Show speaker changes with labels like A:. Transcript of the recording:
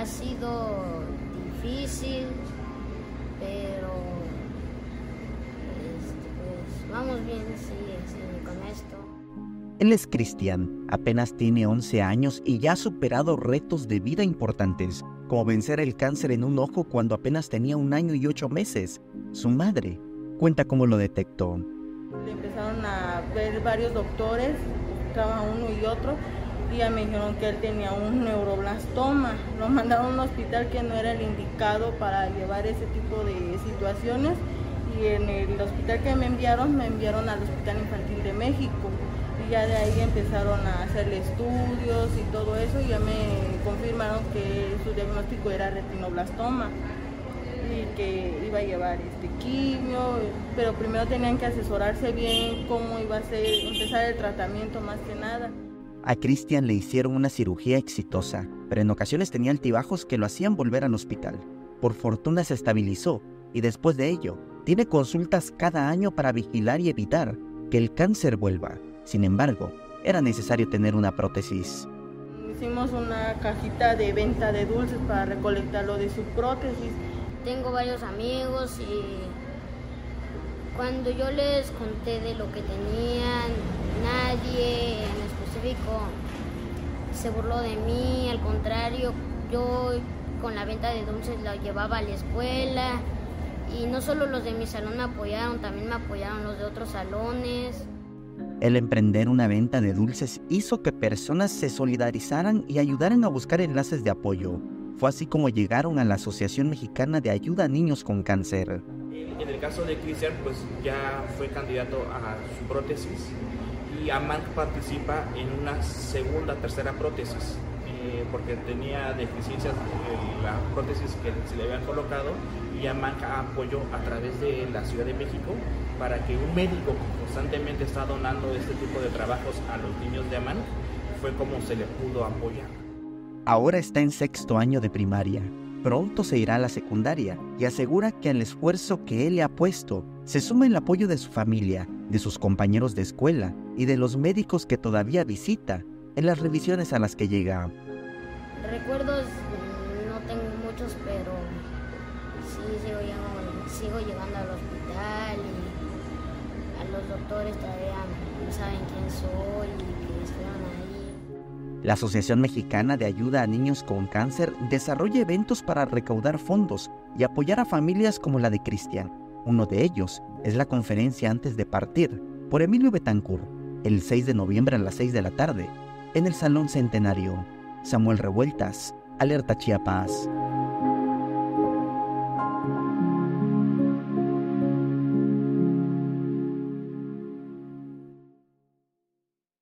A: ha sido difícil, pero este, pues vamos bien, sí, sí, con esto.
B: Él es Cristian, apenas tiene 11 años y ya ha superado retos de vida importantes, como vencer el cáncer en un ojo cuando apenas tenía un año y ocho meses. Su madre cuenta cómo lo detectó.
C: Le empezaron a ver varios doctores, cada uno y otro, ya me dijeron que él tenía un neuroblastoma. Lo mandaron a un hospital que no era el indicado para llevar ese tipo de situaciones y en el hospital que me enviaron, me enviaron al Hospital Infantil de México. Y ya de ahí empezaron a hacerle estudios y todo eso y ya me confirmaron que su diagnóstico era retinoblastoma y que iba a llevar este quimio, pero primero tenían que asesorarse bien cómo iba a ser, empezar el tratamiento más que nada.
B: A Cristian le hicieron una cirugía exitosa, pero en ocasiones tenía altibajos que lo hacían volver al hospital. Por fortuna se estabilizó y después de ello, tiene consultas cada año para vigilar y evitar que el cáncer vuelva. Sin embargo, era necesario tener una prótesis.
C: Hicimos una cajita de venta de dulces para recolectar lo de su prótesis.
A: Tengo varios amigos y cuando yo les conté de lo que nadie se burló de mí, al contrario, yo con la venta de dulces la llevaba a la escuela y no solo los de mi salón me apoyaron, también me apoyaron los de otros salones.
B: El emprender una venta de dulces hizo que personas se solidarizaran y ayudaran a buscar enlaces de apoyo. Fue así como llegaron a la Asociación Mexicana de Ayuda a Niños con Cáncer.
D: En el caso de Cristian, pues ya fue candidato a su prótesis y AMANC participa en una segunda, tercera prótesis, eh, porque tenía deficiencias en la prótesis que se le habían colocado y AMANC apoyó a través de la Ciudad de México para que un médico constantemente está donando este tipo de trabajos a los niños de AMANC fue como se le pudo apoyar.
B: Ahora está en sexto año de primaria. Pronto se irá a la secundaria y asegura que al esfuerzo que él le ha puesto se suma el apoyo de su familia, de sus compañeros de escuela y de los médicos que todavía visita en las revisiones a las que llega.
A: Recuerdos no tengo muchos, pero sí sigo llegando, sigo llegando al hospital y a los doctores todavía no saben quién soy y que estuvieron ahí.
B: La Asociación Mexicana de Ayuda a Niños con Cáncer desarrolla eventos para recaudar fondos y apoyar a familias como la de Cristian. Uno de ellos es la conferencia antes de partir por Emilio Betancourt, el 6 de noviembre a las 6 de la tarde, en el Salón Centenario. Samuel Revueltas, Alerta Chiapas.